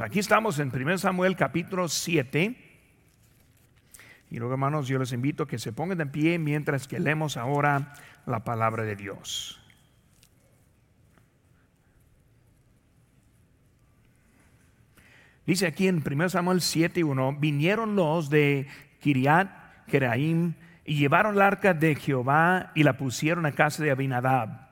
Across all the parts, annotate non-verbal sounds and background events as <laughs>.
Aquí estamos en 1 Samuel capítulo 7. Y luego, hermanos, yo les invito a que se pongan de pie mientras que leemos ahora la palabra de Dios. Dice aquí en 1 Samuel 7:1, vinieron los de Kiriat Jeraim y llevaron el arca de Jehová y la pusieron a casa de Abinadab,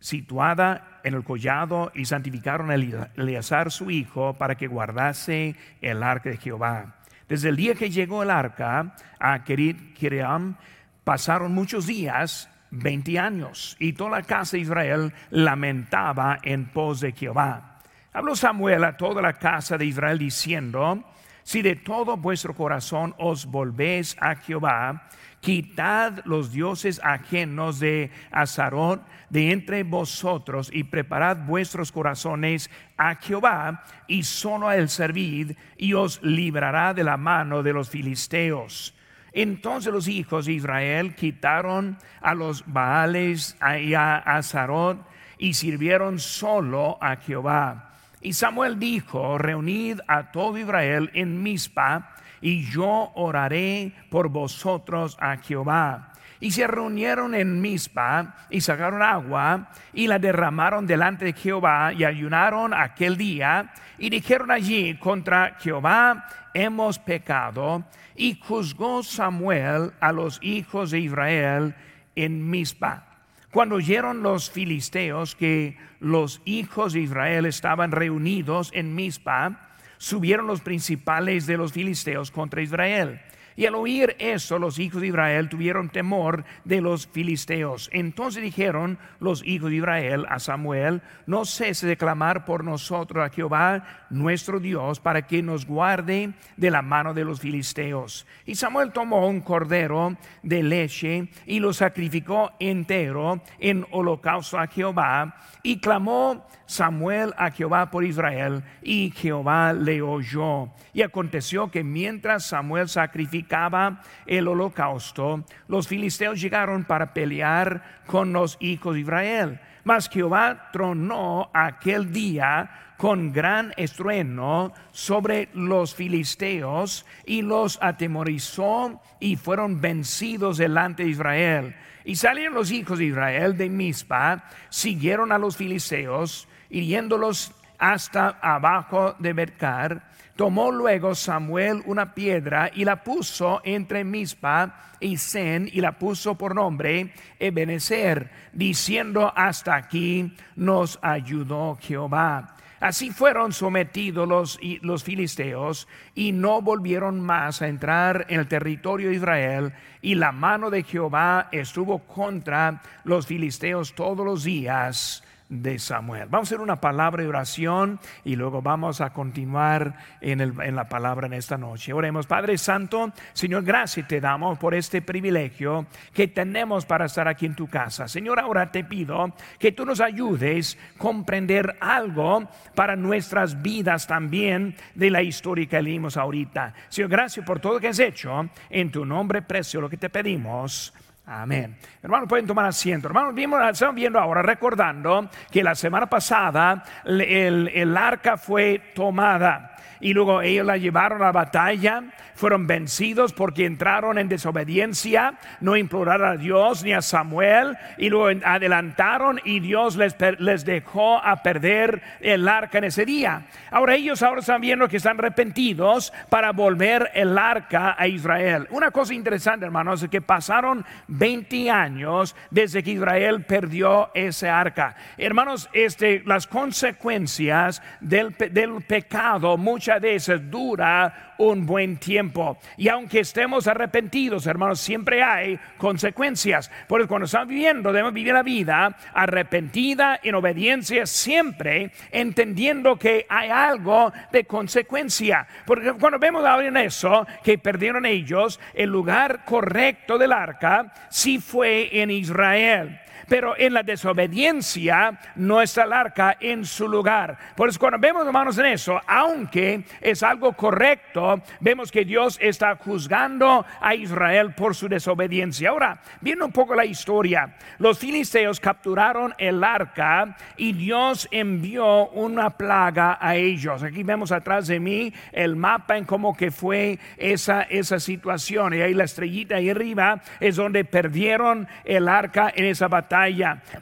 situada en el collado y santificaron a Eleazar su hijo para que guardase el arca de Jehová. Desde el día que llegó el arca a Kerit Kiriam, pasaron muchos días, 20 años, y toda la casa de Israel lamentaba en pos de Jehová. Habló Samuel a toda la casa de Israel diciendo, si de todo vuestro corazón os volvéis a Jehová, quitad los dioses ajenos de Azarot de entre vosotros y preparad vuestros corazones a Jehová y solo a él servid y os librará de la mano de los filisteos. Entonces los hijos de Israel quitaron a los Baales y a Azarot y sirvieron solo a Jehová. Y Samuel dijo, reunid a todo Israel en Mizpa y yo oraré por vosotros a Jehová. Y se reunieron en Mizpa y sacaron agua y la derramaron delante de Jehová y ayunaron aquel día y dijeron allí contra Jehová hemos pecado y juzgó Samuel a los hijos de Israel en Mizpa. Cuando oyeron los filisteos que los hijos de Israel estaban reunidos en Mizpa, subieron los principales de los filisteos contra Israel. Y al oír eso, los hijos de Israel tuvieron temor de los filisteos. Entonces dijeron los hijos de Israel a Samuel, no cese de clamar por nosotros a Jehová nuestro Dios para que nos guarde de la mano de los filisteos. Y Samuel tomó un cordero de leche y lo sacrificó entero en holocausto a Jehová y clamó Samuel a Jehová por Israel y Jehová le oyó. Y aconteció que mientras Samuel sacrificaba el holocausto, los filisteos llegaron para pelear con los hijos de Israel. Mas Jehová tronó aquel día con gran estruendo sobre los filisteos y los atemorizó y fueron vencidos delante de Israel. Y salieron los hijos de Israel de Mizpa, siguieron a los filisteos, hiriéndolos hasta abajo de Bercar. Tomó luego Samuel una piedra y la puso entre Mizpa y Sen y la puso por nombre Ebenezer, diciendo hasta aquí nos ayudó Jehová. Así fueron sometidos los, los, filisteos y no volvieron más a entrar en el territorio de Israel y la mano de Jehová estuvo contra los filisteos todos los días de Samuel. Vamos a hacer una palabra de oración y luego vamos a continuar en, en, la palabra en esta noche. Oremos, Padre Santo, Señor, gracias te damos por este privilegio que tenemos para estar aquí en tu casa. Señor, ahora te pido que tú nos ayudes a comprender algo para nuestras vidas también de la historia que leímos ahorita. Señor, gracias por todo lo que has hecho. En tu nombre precio lo que te pedimos. Amén. Hermanos, pueden tomar asiento. Hermanos, estamos viendo ahora, recordando que la semana pasada el, el arca fue tomada y luego ellos la llevaron a la batalla, fueron vencidos porque entraron en desobediencia, no imploraron a Dios ni a Samuel y luego adelantaron y Dios les, les dejó a perder el arca en ese día. Ahora ellos ahora están viendo que están arrepentidos para volver el arca a Israel. Una cosa interesante, hermanos, es que pasaron 20 años desde que Israel perdió ese arca. Hermanos, este, las consecuencias del, del pecado muchas veces dura un buen tiempo. Y aunque estemos arrepentidos, hermanos, siempre hay consecuencias. Porque cuando estamos viviendo, debemos vivir la vida arrepentida en obediencia, siempre entendiendo que hay algo de consecuencia. Porque cuando vemos ahora en eso, que perdieron ellos, el lugar correcto del arca sí fue en Israel. Pero en la desobediencia no está el arca en su lugar. Por eso cuando vemos, hermanos, en eso, aunque es algo correcto, vemos que Dios está juzgando a Israel por su desobediencia. Ahora, viendo un poco la historia, los filisteos capturaron el arca y Dios envió una plaga a ellos. Aquí vemos atrás de mí el mapa en cómo que fue esa, esa situación. Y ahí la estrellita ahí arriba es donde perdieron el arca en esa batalla.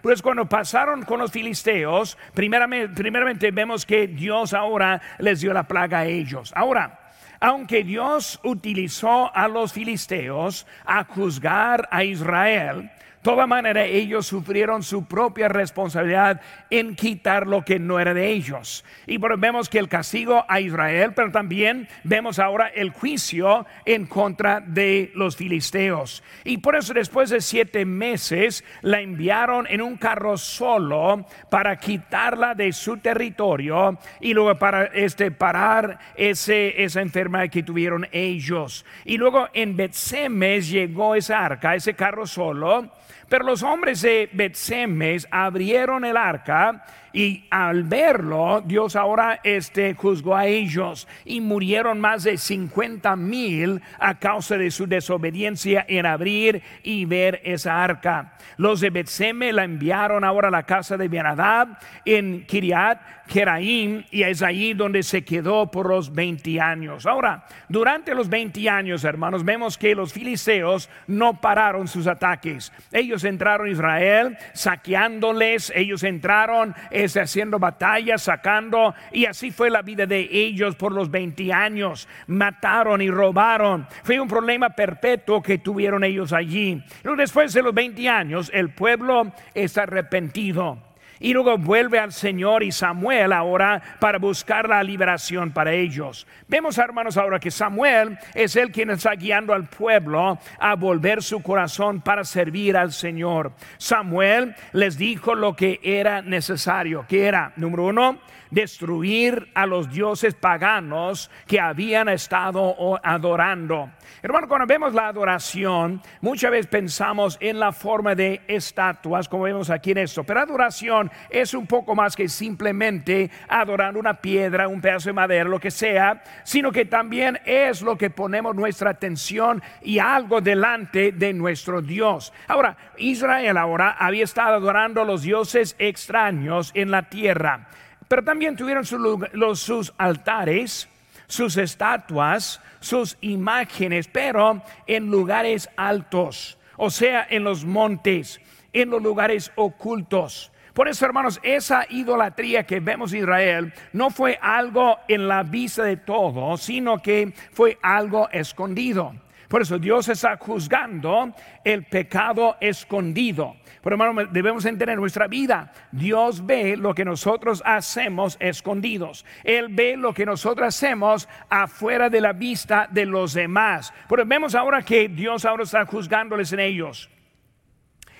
Pues cuando pasaron con los filisteos, primeramente, primeramente vemos que Dios ahora les dio la plaga a ellos. Ahora, aunque Dios utilizó a los filisteos a juzgar a Israel, toda manera ellos sufrieron su propia responsabilidad en quitar lo que no era de ellos. Y vemos que el castigo a Israel, pero también vemos ahora el juicio en contra de los filisteos. Y por eso después de siete meses la enviaron en un carro solo para quitarla de su territorio y luego para este, parar ese, esa enfermedad que tuvieron ellos. Y luego en Betsemes llegó esa arca, ese carro solo pero los hombres de Betsemes abrieron el arca y al verlo, Dios ahora este, juzgó a ellos y murieron más de 50 mil a causa de su desobediencia en abrir y ver esa arca. Los de Betseme la enviaron ahora a la casa de Benadab en Kiriat Jeraim y es ahí donde se quedó por los 20 años. Ahora, durante los 20 años, hermanos, vemos que los filisteos no pararon sus ataques. Ellos entraron a Israel saqueándoles, ellos entraron haciendo batallas, sacando, y así fue la vida de ellos por los 20 años. Mataron y robaron. Fue un problema perpetuo que tuvieron ellos allí. Después de los 20 años, el pueblo está arrepentido. Y luego vuelve al Señor y Samuel ahora para buscar la liberación para ellos. Vemos, hermanos, ahora que Samuel es el quien está guiando al pueblo a volver su corazón para servir al Señor. Samuel les dijo lo que era necesario, que era, número uno, destruir a los dioses paganos que habían estado adorando. Hermano, cuando vemos la adoración, muchas veces pensamos en la forma de estatuas, como vemos aquí en esto, pero adoración es un poco más que simplemente adorar una piedra, un pedazo de madera, lo que sea, sino que también es lo que ponemos nuestra atención y algo delante de nuestro Dios. Ahora, Israel ahora había estado adorando a los dioses extraños en la tierra pero también tuvieron sus altares, sus estatuas, sus imágenes, pero en lugares altos, o sea, en los montes, en los lugares ocultos. Por eso, hermanos, esa idolatría que vemos en Israel no fue algo en la vista de todos, sino que fue algo escondido. Por eso Dios está juzgando el pecado escondido. Pero hermano, debemos entender nuestra vida. Dios ve lo que nosotros hacemos escondidos. Él ve lo que nosotros hacemos afuera de la vista de los demás. Pero vemos ahora que Dios ahora está juzgándoles en ellos.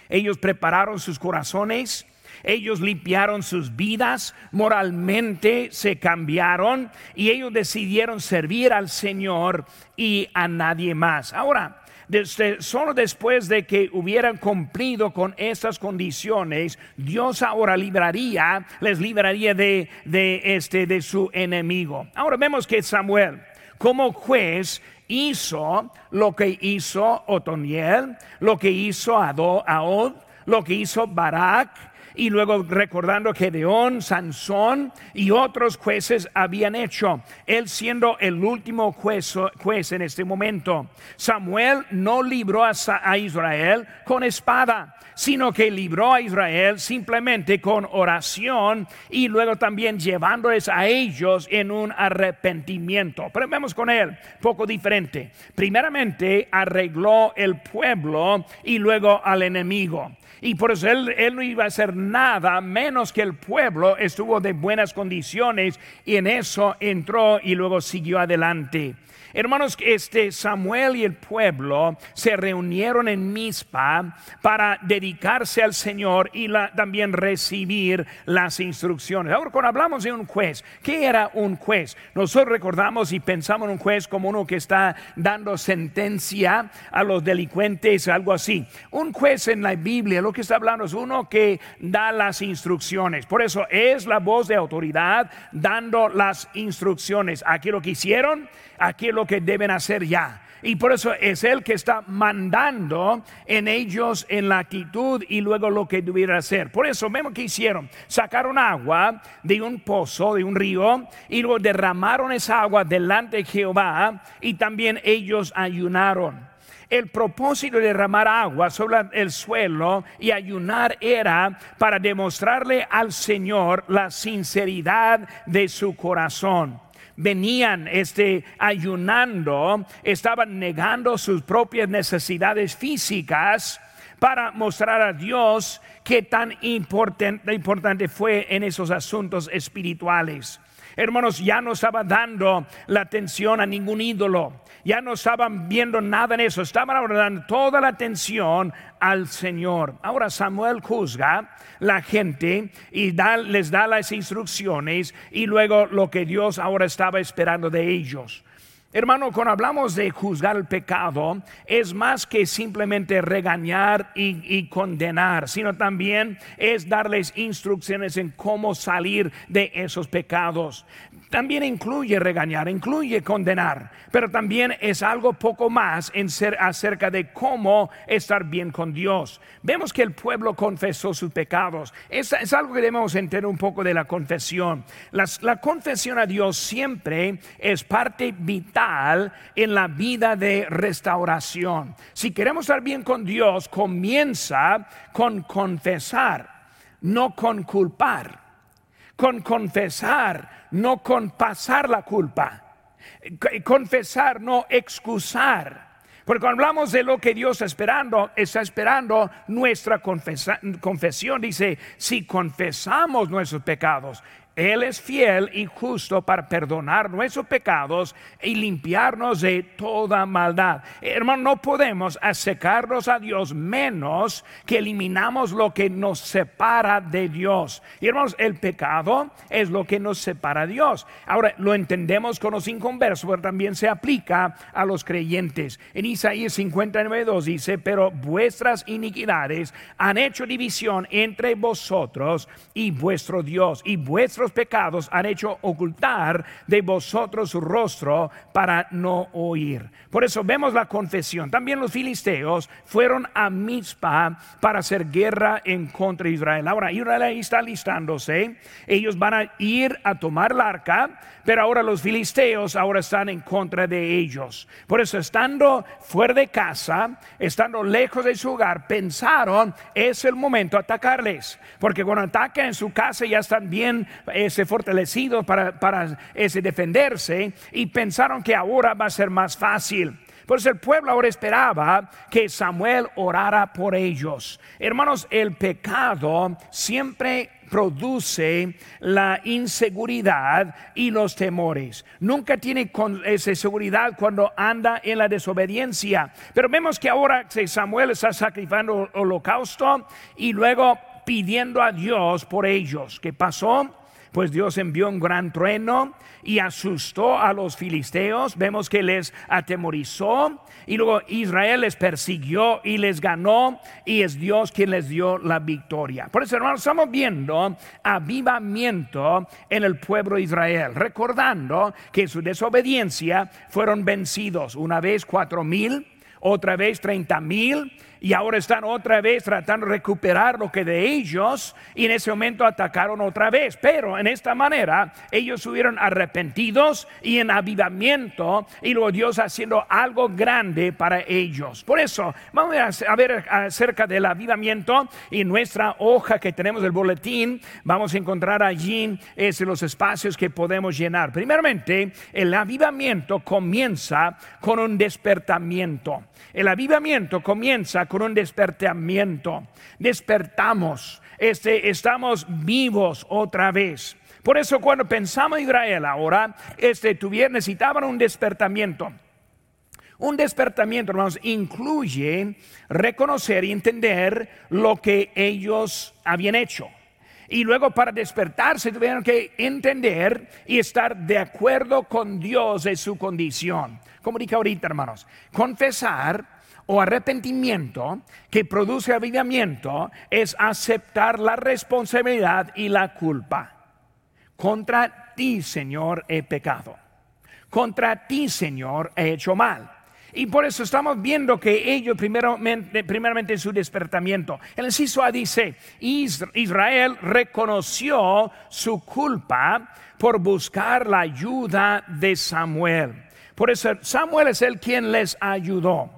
Ellos prepararon sus corazones. Ellos limpiaron sus vidas, moralmente se cambiaron y ellos decidieron servir al Señor y a nadie más. Ahora, solo después de que hubieran cumplido con estas condiciones, Dios ahora libraría, les libraría de, este, de su enemigo. Ahora vemos que Samuel, como juez, hizo lo que hizo Otoniel, lo que hizo Aod, lo que hizo Barak, y luego recordando que Deón, Sansón y otros jueces habían hecho, él siendo el último juez, juez en este momento. Samuel no libró a, Israel con espada, sino que libró a Israel simplemente con oración y luego también llevándoles a ellos en un arrepentimiento. Pero vemos con él, poco diferente. Primeramente arregló el pueblo y luego al enemigo. Y por eso él, él no iba a hacer nada menos que el pueblo estuvo de buenas condiciones y en eso entró y luego siguió adelante. Hermanos, este Samuel y el pueblo se reunieron en Mizpa para dedicarse al Señor y también recibir las instrucciones. Ahora, cuando hablamos de un juez, ¿qué era un juez? Nosotros recordamos y pensamos en un juez como uno que está dando sentencia a los delincuentes, algo así. Un juez en la Biblia, lo que está hablando es uno que da las instrucciones. Por eso es la voz de autoridad dando las instrucciones. Aquí lo que hicieron aquí lo que deben hacer ya. Y por eso es Él que está mandando en ellos en la actitud y luego lo que debiera hacer. Por eso vemos que hicieron. Sacaron agua de un pozo, de un río, y luego derramaron esa agua delante de Jehová y también ellos ayunaron. El propósito de derramar agua sobre el suelo y ayunar era para demostrarle al Señor la sinceridad de su corazón venían este, ayunando, estaban negando sus propias necesidades físicas para mostrar a Dios qué tan importante, importante fue en esos asuntos espirituales. Hermanos, ya no estaba dando la atención a ningún ídolo, ya no estaban viendo nada en eso, estaban dando toda la atención al Señor. Ahora Samuel juzga la gente y les da las instrucciones y luego lo que Dios ahora estaba esperando de ellos. Hermano, cuando hablamos de juzgar el pecado, es más que simplemente regañar y, condenar, sino también es darles instrucciones en cómo salir de esos pecados también incluye regañar, incluye condenar, pero también es algo poco más en ser acerca de cómo estar bien con Dios. Vemos que el pueblo confesó sus pecados. Es, algo que debemos entender un poco de la confesión. la confesión a Dios siempre es parte vital en la vida de restauración. Si queremos estar bien con Dios, comienza con confesar, no con culpar con confesar, no con pasar la culpa. Confesar, no excusar. Porque cuando hablamos de lo que Dios está esperando, está esperando nuestra confesión. Dice, si confesamos nuestros pecados, él es fiel y justo para perdonar nuestros pecados y limpiarnos de toda maldad. Hermano, no podemos acercarnos a Dios menos que eliminamos lo que nos separa de Dios. Y hermanos, el pecado es lo que nos separa de Dios. Ahora, lo entendemos con los inconversos, pero también se aplica a los creyentes. En Isaías 59, 2 dice, pero vuestras iniquidades han hecho división entre vosotros y vuestro Dios y vuestro pecados han hecho ocultar de vosotros su rostro para no oír. Por eso vemos la confesión. También los filisteos fueron a Mizpa para hacer guerra en contra de Israel. Ahora Israel ahí está listándose. Ellos van a ir a tomar el arca, pero ahora los filisteos ahora están en contra de ellos. Por eso estando fuera de casa, estando lejos de su hogar, pensaron es el momento atacarles, porque cuando atacan en su casa ya están bien ese fortalecido para, para ese defenderse y pensaron que ahora va a ser más fácil. Por eso el pueblo ahora esperaba que Samuel orara por ellos. Hermanos, el pecado siempre produce la inseguridad y los temores. Nunca tiene esa seguridad cuando anda en la desobediencia. Pero vemos que ahora Samuel está sacrificando holocausto y luego pidiendo a Dios por ellos. ¿Qué pasó? Pues Dios envió un gran trueno y asustó a los filisteos. Vemos que les atemorizó y luego Israel les persiguió y les ganó y es Dios quien les dio la victoria. Por eso, hermanos, estamos viendo avivamiento en el pueblo de Israel, recordando que su desobediencia fueron vencidos una vez cuatro mil, otra vez treinta mil y ahora están otra vez tratando de recuperar lo que de ellos y en ese momento atacaron otra vez. Pero en esta manera ellos estuvieron arrepentidos y en avivamiento y luego Dios haciendo algo grande para ellos. Por eso vamos a ver acerca del avivamiento y nuestra hoja que tenemos del boletín. Vamos a encontrar allí es los espacios que podemos llenar. Primeramente, el avivamiento comienza con un despertamiento. El avivamiento comienza con un despertamiento. Despertamos, este, estamos vivos otra vez. Por eso cuando pensamos en Israel ahora, este, tuvieron, necesitaban un despertamiento. Un despertamiento, hermanos, incluye reconocer y entender lo que ellos habían hecho. Y luego para despertarse tuvieron que entender y estar de acuerdo con Dios de su condición. Como dije ahorita, hermanos, confesar o arrepentimiento que produce avivamiento es aceptar la responsabilidad y la culpa. Contra ti, Señor, he pecado. Contra ti, Señor, he hecho mal. Y por eso estamos viendo que ellos primeramente, en su despertamiento. El inciso A dice, Israel reconoció su culpa por buscar la ayuda de Samuel. Por eso Samuel es el quien les ayudó.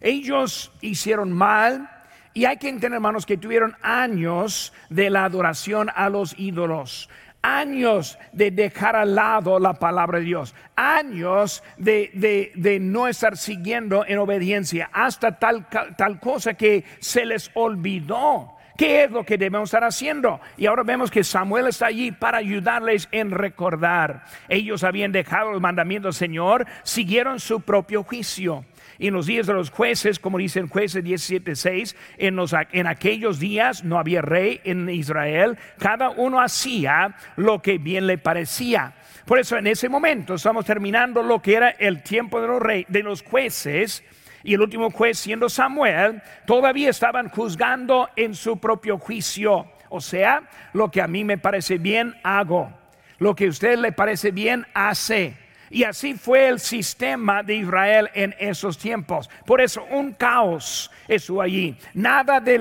Ellos hicieron mal y hay que entender, hermanos, que tuvieron años de la adoración a los ídolos años de dejar al lado la palabra de Dios, años de, no estar siguiendo en obediencia, hasta tal, tal cosa que se les olvidó. ¿Qué es lo que debemos estar haciendo? Y ahora vemos que Samuel está allí para ayudarles en recordar. Ellos habían dejado el mandamiento del Señor, siguieron su propio juicio. Y en los días de los jueces, como dice en jueces 17.6, en, en aquellos días no había rey en Israel, cada uno hacía lo que bien le parecía. Por eso en ese momento estamos terminando lo que era el tiempo de los, rey, de los jueces, y el último juez siendo Samuel, todavía estaban juzgando en su propio juicio. O sea, lo que a mí me parece bien, hago. Lo que a usted le parece bien, hace. Y así fue el sistema de Israel en esos tiempos. Por eso un caos estuvo allí. Nada de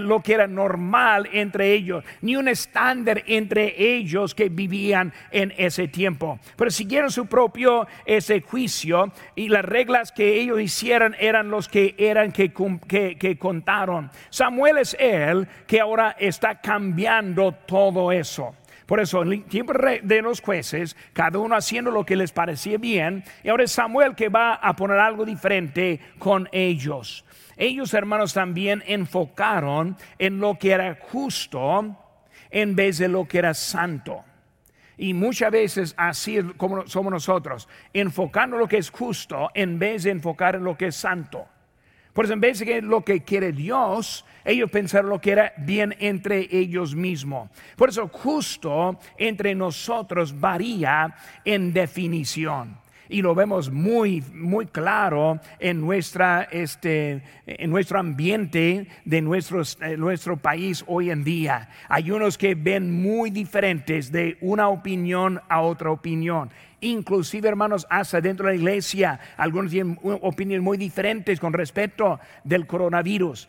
lo, que era normal entre ellos, ni un estándar entre ellos que vivían en ese tiempo. Pero siguieron su propio ese juicio y las reglas que ellos hicieran eran los que eran que, que contaron. Samuel es él que ahora está cambiando todo eso. Por eso, en el tiempo de los jueces, cada uno haciendo lo que les parecía bien, y ahora es Samuel que va a poner algo diferente con ellos. Ellos, hermanos, también enfocaron en lo que era justo en vez de lo que era santo. Y muchas veces así como somos nosotros, enfocando lo que es justo en vez de enfocar en lo que es santo. Por eso en vez de lo que quiere Dios, ellos pensaron lo que era bien entre ellos mismos. Por eso justo entre nosotros varía en definición y lo vemos muy, muy claro en, nuestra, este, en nuestro ambiente de nuestros, eh, nuestro país hoy en día. Hay unos que ven muy diferentes de una opinión a otra opinión inclusive hermanos, hasta dentro de la iglesia, algunos tienen opiniones muy diferentes con respecto del coronavirus,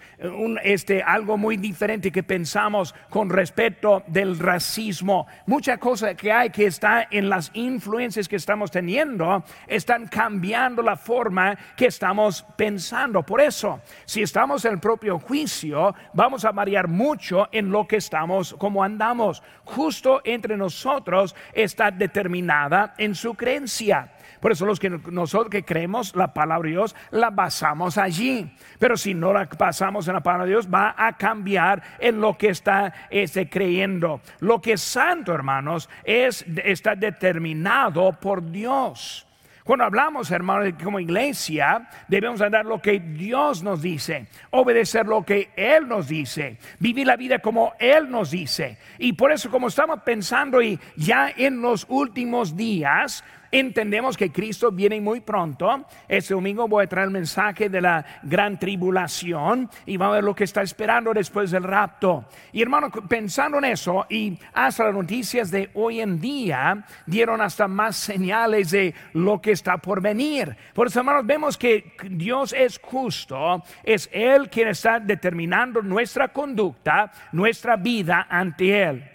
este, algo muy diferente que pensamos con respecto del racismo, mucha cosa que hay que está en las influencias que estamos teniendo, están cambiando la forma que estamos pensando. Por eso, si estamos en el propio juicio, vamos a variar mucho en lo que estamos, como andamos. Justo entre nosotros está determinada en su su creencia. Por eso los que nosotros que creemos la palabra de Dios la basamos allí. Pero si no la basamos en la palabra de Dios va a cambiar en lo que está este, creyendo. Lo que es santo, hermanos, es está determinado por Dios. Cuando hablamos, hermanos, como iglesia, debemos andar lo que Dios nos dice, obedecer lo que Él nos dice, vivir la vida como Él nos dice. Y por eso, como estamos pensando y ya en los últimos días, entendemos que Cristo viene muy pronto. Este domingo voy a traer el mensaje de la gran tribulación y vamos a ver lo que está esperando después del rapto. Y hermano, pensando en eso y hasta las noticias de hoy en día dieron hasta más señales de lo que está por venir. Por eso, hermanos, vemos que Dios es justo, es Él quien está determinando nuestra conducta, nuestra vida ante Él.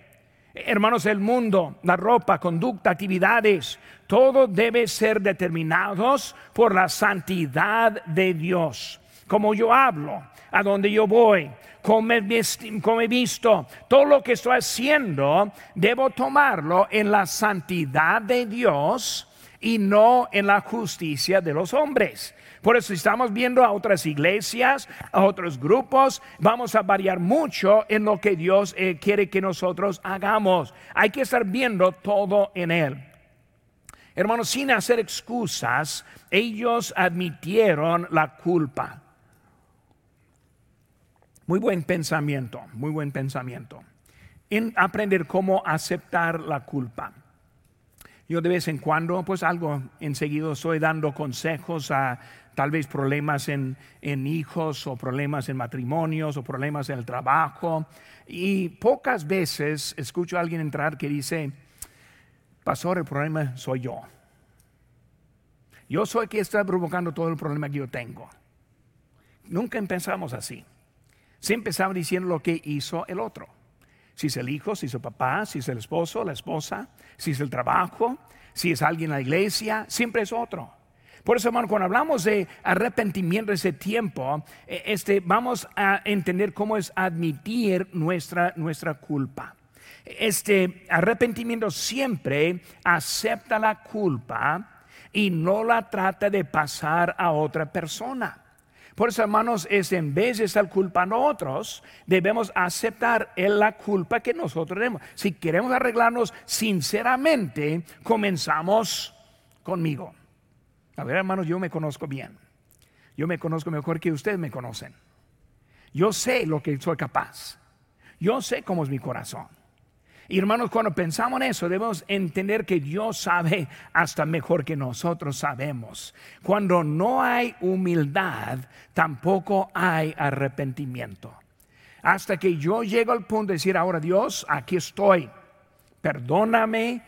Hermanos, el mundo, la ropa, conducta, actividades, todo debe ser determinados por la santidad de Dios. Como yo hablo, a donde yo voy, como he, visto, todo lo que estoy haciendo, debo tomarlo en la santidad de Dios y no en la justicia de los hombres. Por eso estamos viendo a otras iglesias, a otros grupos, vamos a variar mucho en lo que Dios eh, quiere que nosotros hagamos. Hay que estar viendo todo en Él. Hermanos, sin hacer excusas, ellos admitieron la culpa. Muy buen pensamiento, muy buen pensamiento. En aprender cómo aceptar la culpa. Yo de vez en cuando, pues algo enseguida estoy dando consejos a tal vez problemas en, hijos o problemas en matrimonios o problemas en el trabajo. Y pocas veces escucho a alguien entrar que dice, pastor, el problema soy yo. Yo soy quien está provocando todo el problema que yo tengo. Nunca empezamos así. Siempre empezamos diciendo lo que hizo el otro si es el hijo, si es el papá, si es el esposo, la esposa, si es el trabajo, si es alguien en la iglesia, siempre es otro. Por eso, hermano, cuando hablamos de arrepentimiento de ese tiempo, e, este, vamos a entender cómo es admitir nuestra, nuestra culpa. Este arrepentimiento siempre acepta la culpa y no la trata de pasar a otra persona. Por eso, hermanos, es en vez de estar culpando a otros, debemos aceptar la culpa que nosotros tenemos. Si queremos arreglarnos sinceramente, comenzamos conmigo. A ver, hermanos, yo me conozco bien. Yo me conozco mejor que ustedes me conocen. Yo sé lo que soy capaz. Yo sé cómo es mi corazón. Y hermanos, cuando pensamos en eso, debemos entender que Dios sabe hasta mejor que nosotros sabemos. Cuando no hay humildad, tampoco hay arrepentimiento. Hasta que yo llego al punto de decir, ahora Dios, aquí estoy, perdóname,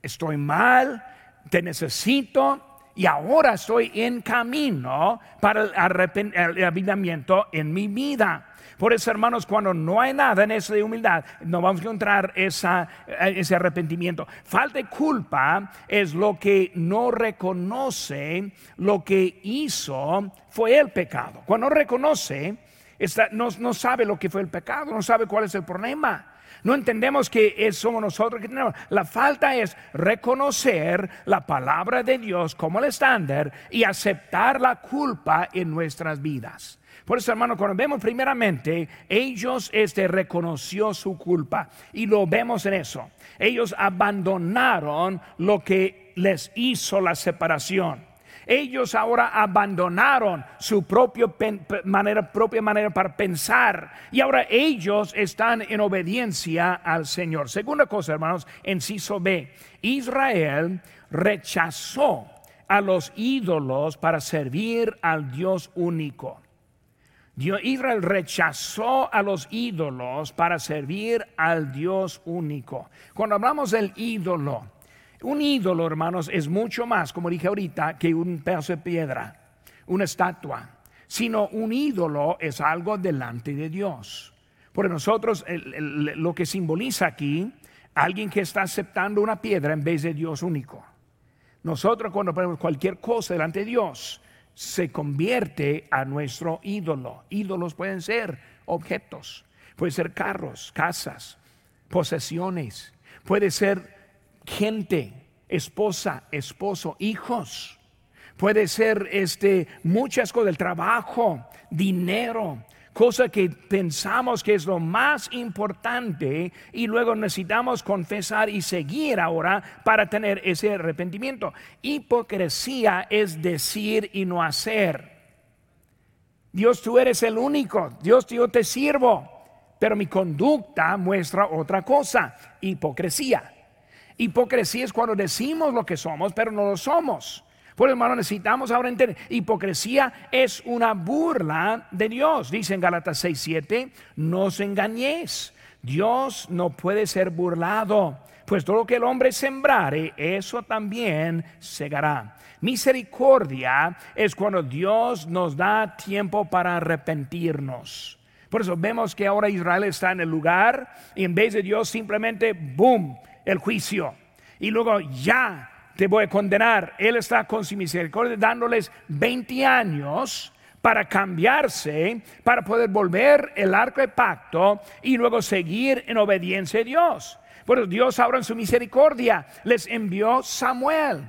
estoy mal, te necesito, y ahora estoy en camino para el arrepentimiento en mi vida. Por eso, hermanos, cuando no hay nada en eso de humildad, no vamos a encontrar esa, eh, ese arrepentimiento. Falta de culpa es lo que no reconoce lo que hizo fue el pecado. Cuando no reconoce, no, no sabe lo que fue el pecado, no sabe cuál es el problema. No entendemos que es, somos nosotros que tenemos. La falta es reconocer la palabra de Dios como el estándar y aceptar la culpa en nuestras vidas. Por eso, hermano, cuando vemos primeramente, ellos este, reconoció su culpa y lo vemos en eso. Ellos abandonaron lo que les hizo la separación. Ellos ahora abandonaron su propia manera, propia manera para pensar y ahora ellos están en obediencia al Señor. Segunda cosa, hermanos, inciso B, Israel rechazó a los ídolos para servir al Dios único. Israel rechazó a los ídolos para servir al Dios único. Cuando hablamos del ídolo, un ídolo, hermanos, es mucho más, como dije ahorita, que un pedazo de piedra, una estatua, sino un ídolo es algo delante de Dios. Por nosotros, lo que simboliza aquí, alguien que está aceptando una piedra en vez de Dios único. Nosotros cuando ponemos cualquier cosa delante de Dios, se convierte a nuestro ídolo. Ídolos pueden ser objetos, pueden ser carros, casas, posesiones, puede ser gente, esposa, esposo, hijos. Puede ser este muchas cosas del trabajo, dinero, cosa que pensamos que es lo más importante y luego necesitamos confesar y seguir ahora para tener ese arrepentimiento. Hipocresía es decir y no hacer. Dios, tú eres el único. Dios, yo te sirvo. Pero mi conducta muestra otra cosa, hipocresía. Hipocresía es cuando decimos lo que somos, pero no lo somos. Por hermano, necesitamos ahora entender, hipocresía es una burla de Dios. Dice en Gálatas 6:7, no os engañéis. Dios no puede ser burlado, pues todo lo que el hombre sembrare, eso también segará. Misericordia es cuando Dios nos da tiempo para arrepentirnos. Por eso vemos que ahora Israel está en el lugar y en vez de Dios simplemente, boom, el juicio. Y luego ya te voy a condenar. Él está con su misericordia dándoles 20 años para cambiarse, para poder volver el arco de pacto y luego seguir en obediencia a Dios. Bueno, Dios ahora en su misericordia les envió Samuel.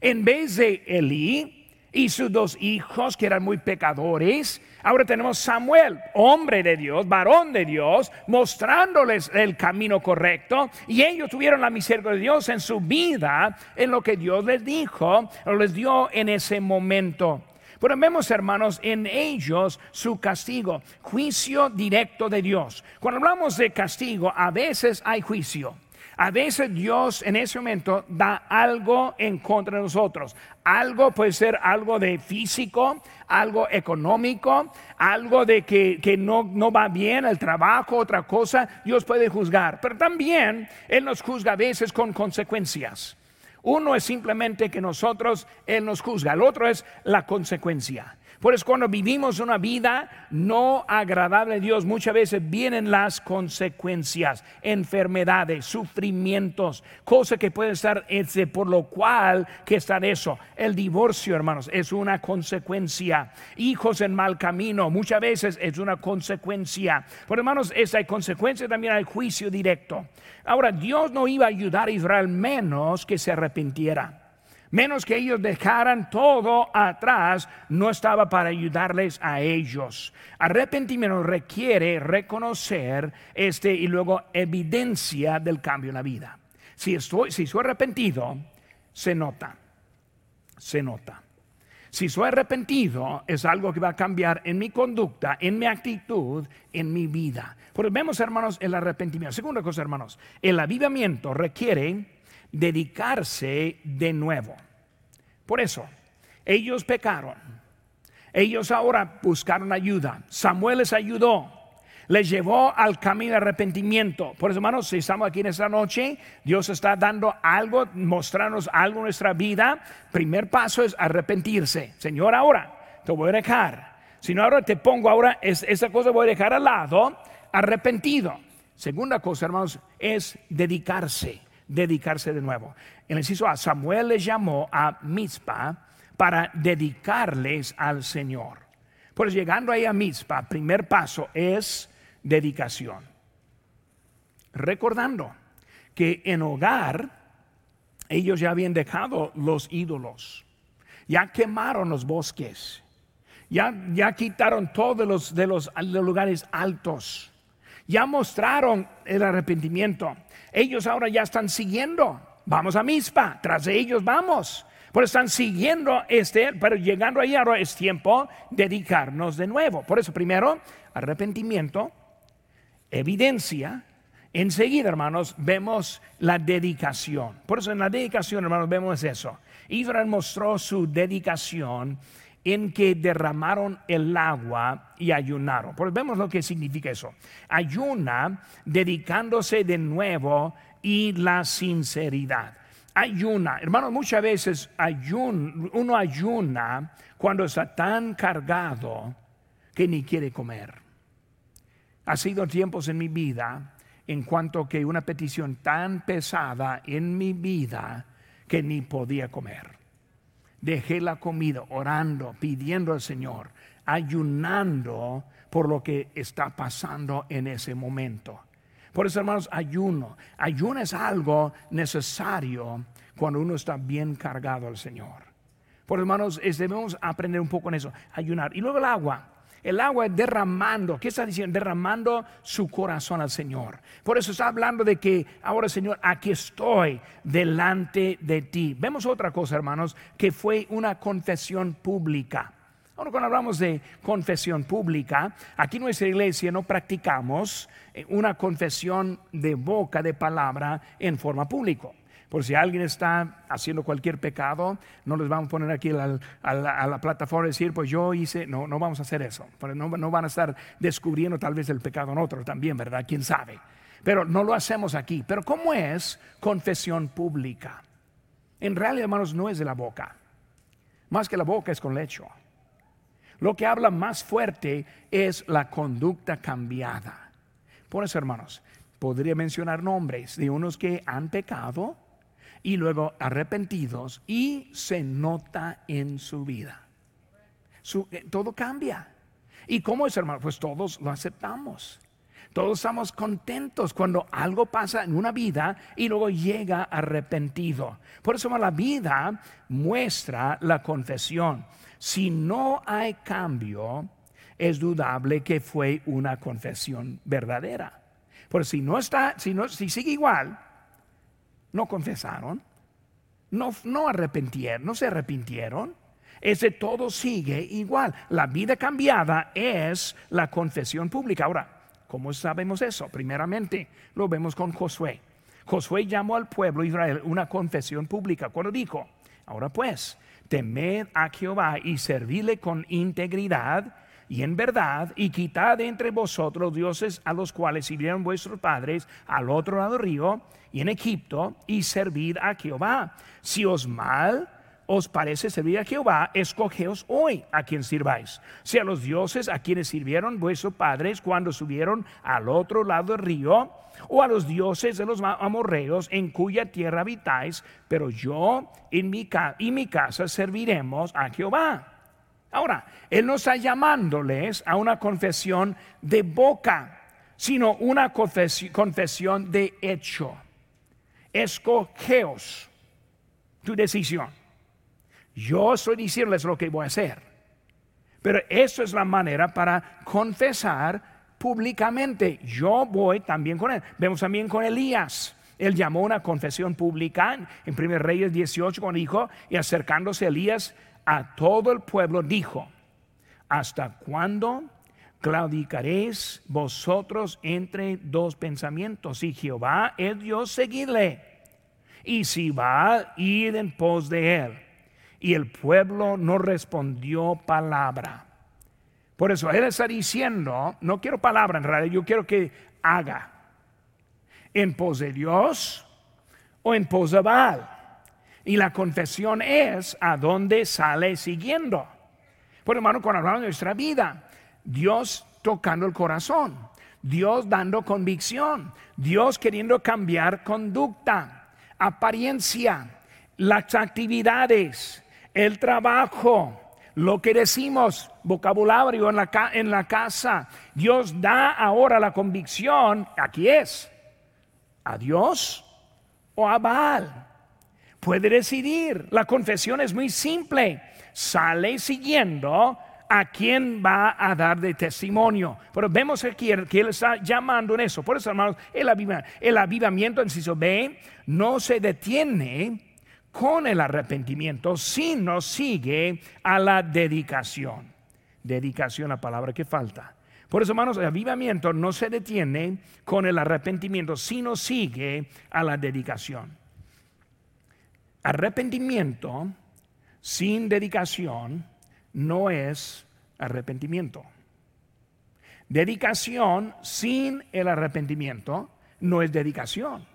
En vez de Elí, y sus dos hijos que eran muy pecadores. Ahora tenemos Samuel, hombre de Dios, varón de Dios, mostrándoles el camino correcto y ellos tuvieron la misericordia de Dios en su vida, en lo que Dios les dijo, o les dio en ese momento. Pero vemos, hermanos, en ellos su castigo, juicio directo de Dios. Cuando hablamos de castigo, a veces hay juicio. A veces Dios en ese momento da algo en contra de nosotros. Algo puede ser algo de físico, algo económico, algo de que, que no, no, va bien el trabajo, otra cosa. Dios puede juzgar. Pero también Él nos juzga a veces con consecuencias. Uno es simplemente que nosotros, Él nos juzga. El otro es la consecuencia. Por eso cuando vivimos una vida no agradable a Dios, muchas veces vienen las consecuencias, enfermedades, sufrimientos, cosas que pueden estar por lo cual que está eso. El divorcio, hermanos, es una consecuencia. Hijos en mal camino, muchas veces es una consecuencia. Por hermanos, esa consecuencia también hay juicio directo. Ahora, Dios no iba a ayudar a Israel menos que se arrepintiera menos que ellos dejaran todo atrás, no estaba para ayudarles a ellos. Arrepentimiento requiere reconocer este y luego evidencia del cambio en la vida. Si estoy, si soy arrepentido, se nota, se nota. Si soy arrepentido, es algo que va a cambiar en mi conducta, en mi actitud, en mi vida. Porque vemos, hermanos, el arrepentimiento. Segunda cosa, hermanos, el avivamiento requiere dedicarse de nuevo. Por eso, ellos pecaron. Ellos ahora buscaron ayuda. Samuel les ayudó. Les llevó al camino de arrepentimiento. Por eso, hermanos, si estamos aquí en esta noche, Dios está dando algo, mostrarnos algo en nuestra vida. Primer paso es arrepentirse. Señor, ahora te voy a dejar. Si no, ahora te pongo ahora, esa cosa voy a dejar al lado, arrepentido. Segunda cosa, hermanos, es dedicarse dedicarse de nuevo. En el inciso A, Samuel les llamó a Mizpa para dedicarles al Señor. Pues llegando ahí a Mizpa, primer paso es dedicación. Recordando que en hogar ellos ya habían dejado los ídolos, ya quemaron los bosques, ya, ya quitaron todos los, de los lugares altos ya mostraron el arrepentimiento. Ellos ahora ya están siguiendo. Vamos a Mispa, tras de ellos vamos. Por están siguiendo este, pero llegando ahí ahora es tiempo de dedicarnos de nuevo. Por eso primero, arrepentimiento, evidencia. Enseguida, hermanos, vemos la dedicación. Por eso en la dedicación, hermanos, vemos eso. Israel mostró su dedicación en que derramaron el agua y ayunaron. Pues vemos lo que significa eso. Ayuna dedicándose de nuevo y la sinceridad. Ayuna, hermanos, muchas veces uno ayuna cuando está tan cargado que ni quiere comer. Ha sido tiempos en mi vida en cuanto que una petición tan pesada en mi vida que ni podía comer dejé la comida orando, pidiendo al Señor, ayunando por lo que está pasando en ese momento. Por eso, hermanos, ayuno. Ayuno es algo necesario cuando uno está bien cargado al Señor. Por hermanos, debemos aprender un poco en eso, ayunar. Y luego el agua. El agua es derramando, ¿qué está diciendo? Derramando su corazón al Señor. Por eso está hablando de que ahora, Señor, aquí estoy delante de ti. Vemos otra cosa, hermanos, que fue una confesión pública. Ahora, cuando hablamos de confesión pública, aquí en nuestra iglesia no practicamos eh, una confesión de boca, de palabra, en forma pública. Por si alguien está haciendo cualquier pecado, no les vamos a poner aquí a la, plataforma y decir, pues yo hice, no, no vamos a hacer eso. No, no van a estar descubriendo tal vez el pecado en otro también, ¿verdad? ¿Quién sabe? Pero no lo hacemos aquí. Pero ¿cómo es confesión pública? En realidad, hermanos, no es de la boca. Más que la boca es con lecho. Lo que habla más fuerte es la conducta cambiada. Por eso, hermanos, podría mencionar nombres de unos que han pecado y luego arrepentidos y se nota en su vida. Eh, todo cambia. ¿Y cómo es, hermano? Pues todos lo aceptamos. Todos estamos contentos cuando algo pasa en una vida y luego llega arrepentido. Por eso la vida muestra la confesión. Si no hay cambio, es dudable que fue una confesión verdadera. Porque si no está, si, no, si sigue igual, no confesaron, no, no no se arrepintieron. Ese todo sigue igual. La vida cambiada es la confesión pública. Ahora, ¿cómo sabemos eso? Primeramente, lo vemos con Josué. Josué llamó al pueblo de Israel una confesión pública cuando dijo, ahora pues, temed a Jehová y servidle con integridad y en verdad, y quitad entre vosotros dioses a los cuales sirvieron vuestros padres al otro lado del río y en Egipto, y servid a Jehová. Si os mal os parece servir a Jehová, escogeos hoy a quien sirváis. Si a los dioses a quienes sirvieron vuestros padres cuando subieron al otro lado del río, o a los dioses de los amorreos en cuya tierra habitáis, pero yo en mi y mi casa serviremos a Jehová. Ahora, Él no está llamándoles a una confesión de boca, sino una confesión de hecho. Escogeos tu decisión. Yo estoy diciéndoles lo que voy a hacer. Pero eso es la manera para confesar públicamente. Yo voy también con él. Vemos también con Elías. Él llamó una confesión pública en 1 Reyes 18 cuando dijo, y acercándose Elías a todo el pueblo dijo, ¿hasta cuándo claudicaréis vosotros entre dos pensamientos? Y Jehová es Dios, seguidle. Y si va, id en pos de él. Y el pueblo no respondió palabra. Por eso él está diciendo, no quiero palabra en realidad, yo quiero que haga. En pos de Dios o en pos de Baal. Y la confesión es a dónde sale siguiendo. Por hermano, cuando hablamos de nuestra vida, Dios tocando el corazón, Dios dando convicción, Dios queriendo cambiar conducta, apariencia, las actividades, el trabajo, lo que decimos, vocabulario en la, en la casa. Dios da ahora la convicción, aquí es, a Dios o a Baal puede decidir. La confesión es muy simple. Sale siguiendo a quien va a dar de testimonio. Pero vemos aquí que él está llamando en eso. Por eso, hermanos, el, el avivamiento en sí B no se detiene con el arrepentimiento, sino sigue a la dedicación. Dedicación, la palabra que falta. Por eso, hermanos, el avivamiento no se detiene con el arrepentimiento, sino sigue a la dedicación. Arrepentimiento sin dedicación no es arrepentimiento. Dedicación sin el arrepentimiento no es dedicación.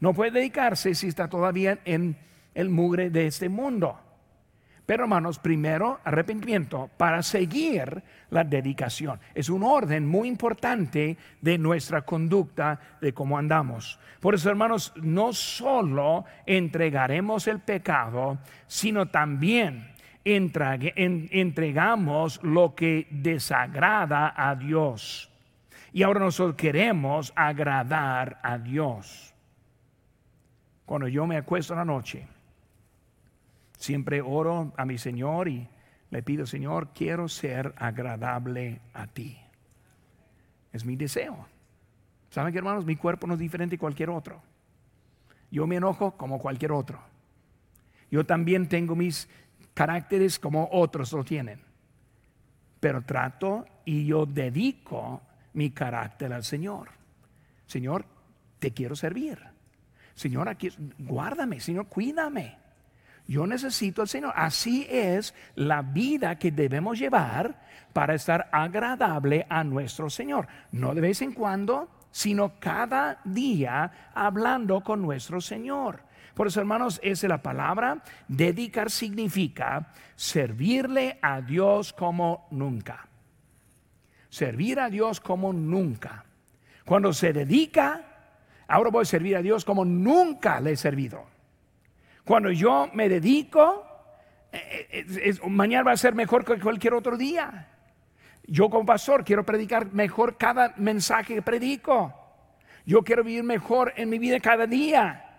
No puede dedicarse si está todavía en el mugre de este mundo. Pero hermanos, primero arrepentimiento para seguir la dedicación. Es un orden muy importante de nuestra conducta, de cómo andamos. Por eso, hermanos, no solo entregaremos el pecado, sino también entregamos lo que desagrada a Dios. Y ahora nosotros queremos agradar a Dios. Cuando yo me acuesto en la noche, Siempre oro a mi Señor y le pido, Señor, quiero ser agradable a ti. Es mi deseo. ¿Saben qué, hermanos? Mi cuerpo no es diferente de cualquier otro. Yo me enojo como cualquier otro. Yo también tengo mis caracteres como otros lo tienen. Pero trato y yo dedico mi carácter al Señor. Señor, te quiero servir. Señor, aquí, guárdame. Señor, cuídame. Yo necesito al Señor. Así es la vida que debemos llevar para estar agradable a nuestro Señor. No de vez en cuando, sino cada día hablando con nuestro Señor. Por eso, hermanos, es la palabra. Dedicar significa servirle a Dios como nunca. Servir a Dios como nunca. Cuando se dedica, ahora voy a servir a Dios como nunca le he servido. Cuando yo me dedico, eh, eh, mañana va a ser mejor que cualquier otro día. Yo como pastor quiero predicar mejor cada mensaje que predico. Yo quiero vivir mejor en mi vida cada día.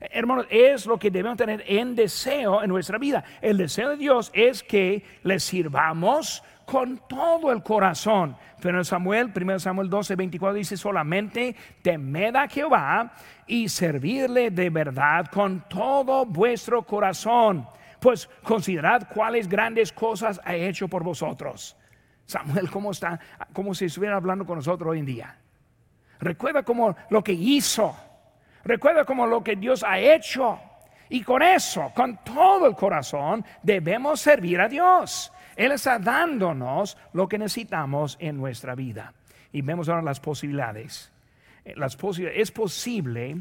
Hermanos, es lo que debemos tener en deseo en nuestra vida. El deseo de Dios es que le sirvamos con todo el corazón. Pero Samuel, 1 Samuel 12, 24 dice solamente temed a Jehová y servirle de verdad con todo vuestro corazón. Pues considerad cuáles grandes cosas ha hecho por vosotros. Samuel, ¿cómo está? Como si estuviera hablando con nosotros hoy en día. Recuerda como lo que hizo. Recuerda como lo que Dios ha hecho. Y con eso, con todo el corazón, debemos servir a Dios. Él está dándonos lo que necesitamos en nuestra vida. Y vemos ahora las posibilidades. Eh, las posibilidades. Es posible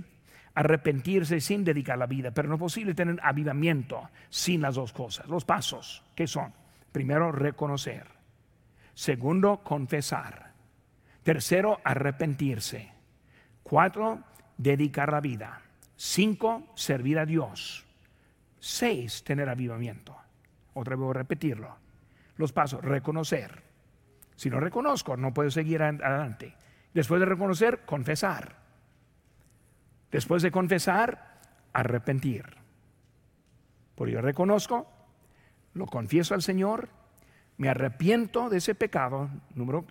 arrepentirse sin dedicar la vida, pero no es posible tener avivamiento sin las dos cosas. Los pasos, ¿qué son? Primero, reconocer. Segundo, confesar. Tercero, arrepentirse. Cuatro, dedicar la vida. Cinco, servir a Dios. Seis, tener avivamiento. Otra vez voy a repetirlo los pasos. Reconocer. Si no reconozco, no puedo seguir adelante. Después de reconocer, confesar. Después de confesar, arrepentir. Por yo reconozco, lo confieso al Señor, me arrepiento de ese pecado. Número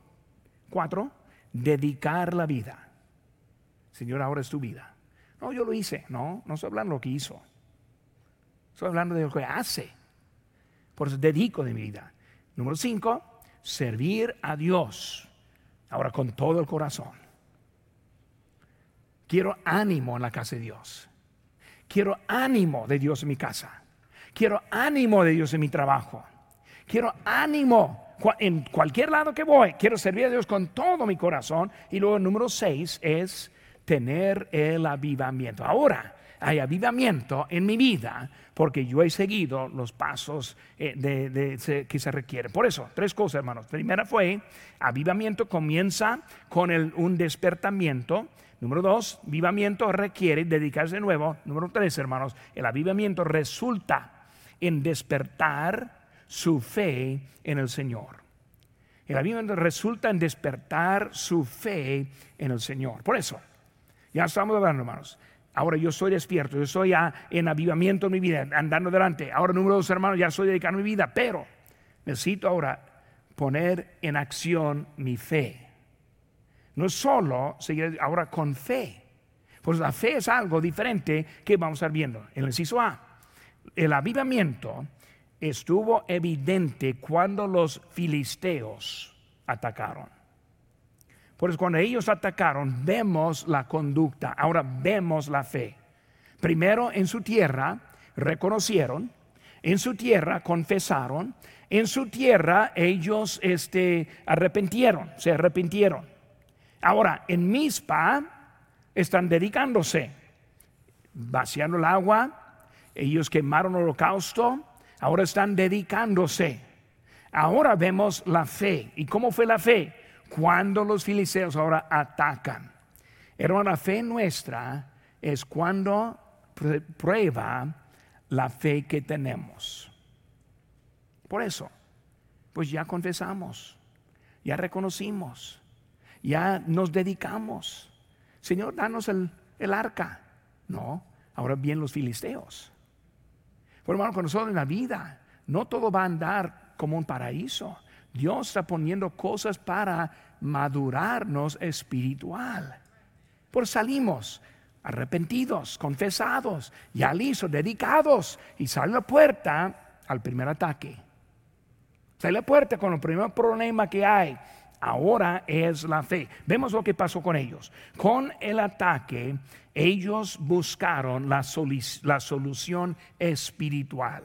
cuatro, dedicar la vida. Señor, ahora es tu vida. No, yo lo hice. No, no estoy hablando de lo que hizo. Estoy hablando de lo que hace. Por eso dedico de mi vida. Número cinco, servir a Dios. Ahora con todo el corazón. Quiero ánimo en la casa de Dios. Quiero ánimo de Dios en mi casa. Quiero ánimo de Dios en mi trabajo. Quiero ánimo en cualquier lado que voy. Quiero servir a Dios con todo mi corazón. Y luego número seis es tener el avivamiento. Ahora, hay avivamiento en mi vida porque yo he seguido los pasos eh, de, que se requieren. Por eso, tres cosas, hermanos. Primera fue, avivamiento comienza con un despertamiento. Número dos, avivamiento requiere dedicarse de nuevo. Número tres, hermanos, el avivamiento resulta en despertar su fe en el Señor. El avivamiento resulta en despertar su fe en el Señor. Por eso, ya estamos hablando, hermanos. Ahora yo soy despierto, yo ya en avivamiento en mi vida, andando delante. Ahora, número dos, hermanos, ya soy dedicado a mi vida, pero necesito ahora poner en acción mi fe. No solo seguir ahora con fe, pues la fe es algo diferente que vamos a estar viendo. En el inciso A, el avivamiento estuvo evidente cuando los filisteos atacaron. Por eso cuando ellos atacaron, vemos la conducta, ahora vemos la fe. Primero en su tierra reconocieron, en su tierra confesaron, en su tierra ellos este, arrepintieron, se arrepintieron. Ahora, en Mispa están dedicándose, vaciando el agua, ellos quemaron el holocausto, ahora están dedicándose. Ahora vemos la fe. ¿Y cómo fue la fe? Cuando los filisteos ahora atacan. Hermano, la fe nuestra es cuando prueba la fe que tenemos. Por eso, pues ya confesamos, ya reconocimos, ya nos dedicamos. Señor, danos el, arca. No, ahora bien los filisteos. Hermano, con nosotros en la vida, no todo va a andar como un paraíso. Dios está poniendo cosas para madurarnos espiritual. Por salimos arrepentidos, confesados, ya listos, dedicados y sale la puerta al primer ataque. Sale la puerta con el primer problema que hay. Ahora es la fe. Vemos lo que pasó con ellos. Con el ataque, ellos buscaron la, la solución espiritual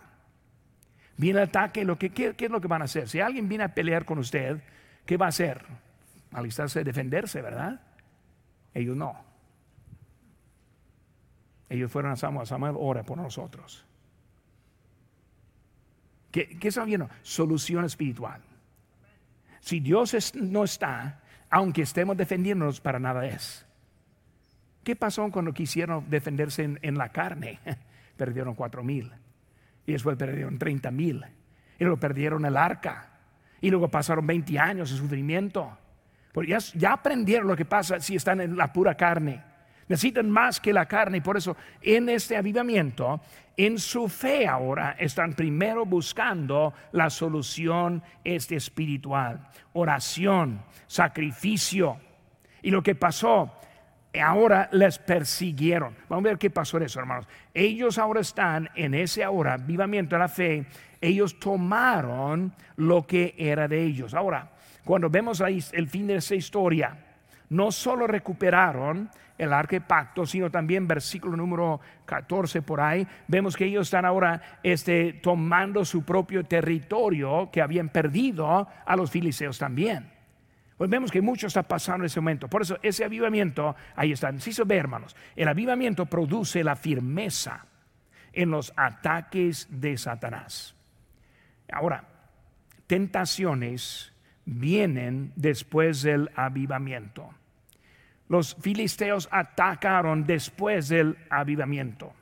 viene el ataque, ¿qué, es lo que van a hacer? Si alguien viene a pelear con usted, ¿qué va a hacer? Alistarse defenderse, ¿verdad? Ellos no. Ellos fueron a Samuel, Samuel ora por nosotros. ¿Qué, qué? Solución espiritual. Si Dios no está, aunque estemos defendiéndonos, para nada es. ¿Qué pasó cuando quisieron defenderse en, en la carne? <laughs> Perdieron cuatro mil. Y después perdieron 30 mil. Y lo perdieron el arca. Y luego pasaron 20 años de sufrimiento. Porque ya, ya aprendieron lo que pasa si están en la pura carne. Necesitan más que la carne y por eso en este avivamiento, en su fe ahora, están primero buscando la solución este espiritual, oración, sacrificio. Y lo que pasó, ahora les persiguieron. Vamos a ver qué pasó en eso, hermanos. Ellos ahora están en ese ahora avivamiento de la fe. Ellos tomaron lo que era de ellos. Ahora, cuando vemos ahí el fin de esa historia, no solo recuperaron el arca pacto, sino también versículo número 14 por ahí, vemos que ellos están ahora este, tomando su propio territorio que habían perdido a los filisteos también. Pues vemos que mucho está pasando en ese momento. Por eso ese avivamiento, ahí está. se ve, hermanos, el avivamiento produce la firmeza en los ataques de Satanás. Ahora, tentaciones vienen después del avivamiento. Los filisteos atacaron después del avivamiento.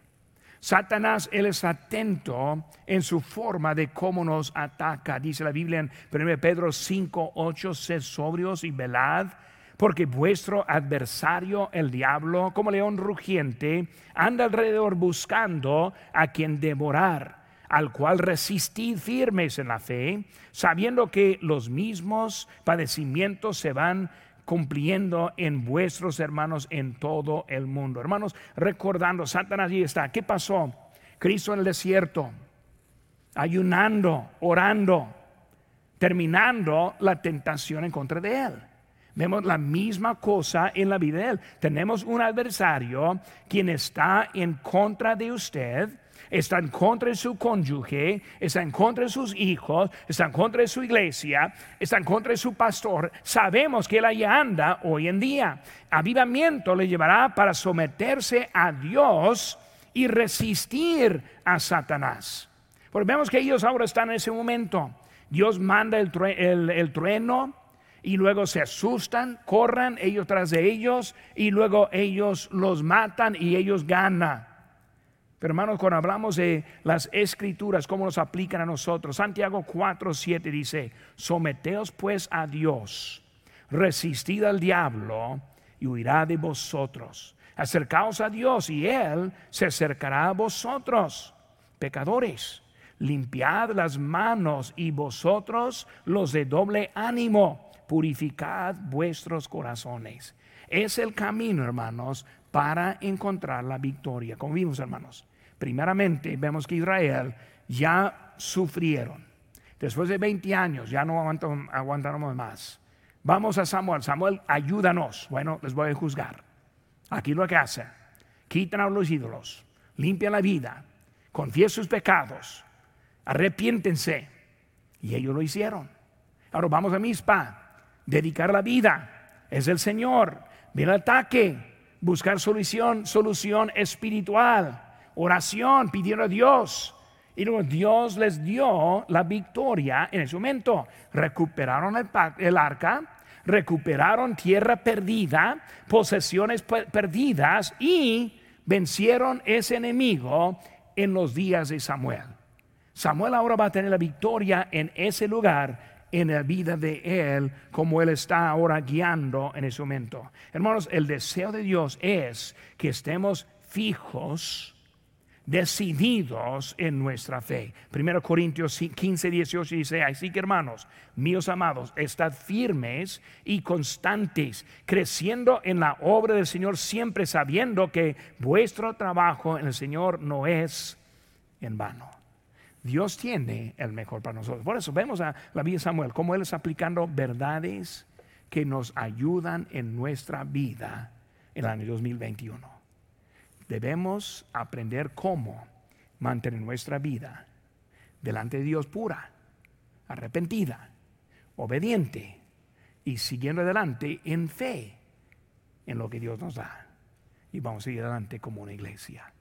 Satanás, él es atento en su forma de cómo nos ataca. Dice la Biblia en 1 Pedro 5, 8, sed sobrios y velad, porque vuestro adversario, el diablo, como león rugiente, anda alrededor buscando a quien devorar, al cual resistid firmes en la fe, sabiendo que los mismos padecimientos se van cumpliendo en vuestros hermanos en todo el mundo. Hermanos, recordando, Satanás allí está. ¿Qué pasó? Cristo en el desierto, ayunando, orando, terminando la tentación en contra de él. Vemos la misma cosa en la vida de él. Tenemos un adversario quien está en contra de usted está en contra su cónyuge, está en contra sus hijos, está en contra su iglesia, está en contra su pastor. Sabemos que él ahí anda hoy en día. Avivamiento le llevará para someterse a Dios y resistir a Satanás. Porque vemos que ellos ahora están en ese momento. Dios manda el, el trueno y luego se asustan, corran ellos tras de ellos y luego ellos los matan y ellos ganan. Pero hermanos, cuando hablamos de las escrituras, cómo nos aplican a nosotros, Santiago 4, 7 dice, someteos pues a Dios, resistid al diablo y huirá de vosotros. Acercaos a Dios y Él se acercará a vosotros, pecadores. Limpiad las manos y vosotros los de doble ánimo, purificad vuestros corazones. Es el camino, hermanos, para encontrar la victoria. Como vimos, hermanos, primeramente vemos que Israel ya sufrieron. Después de 20 años ya no aguantaron, más. Vamos a Samuel. Samuel, ayúdanos. Bueno, les voy a juzgar. Aquí lo que hace. Quitan a los ídolos. Limpian la vida. Confíen sus pecados. Arrepiéntense. Y ellos lo hicieron. Ahora vamos a Mispa. Dedicar la vida. Es el Señor. Viene ataque. Buscar solución, solución espiritual oración, pidiendo a Dios. Y luego Dios les dio la victoria en ese momento. Recuperaron el, arca, recuperaron tierra perdida, posesiones perdidas y vencieron ese enemigo en los días de Samuel. Samuel ahora va a tener la victoria en ese lugar, en la vida de él, como él está ahora guiando en ese momento. Hermanos, el deseo de Dios es que estemos fijos decididos en nuestra fe. 1 Corintios 15, 18 dice, así que hermanos, míos amados, estad firmes y constantes, creciendo en la obra del Señor, siempre sabiendo que vuestro trabajo en el Señor no es en vano. Dios tiene el mejor para nosotros. Por eso vemos a la vida de Samuel, como él está aplicando verdades que nos ayudan en nuestra vida en el año 2021 debemos aprender cómo mantener nuestra vida delante de Dios pura, arrepentida, obediente y siguiendo adelante en fe en lo que Dios nos da. Y vamos a seguir adelante como una iglesia.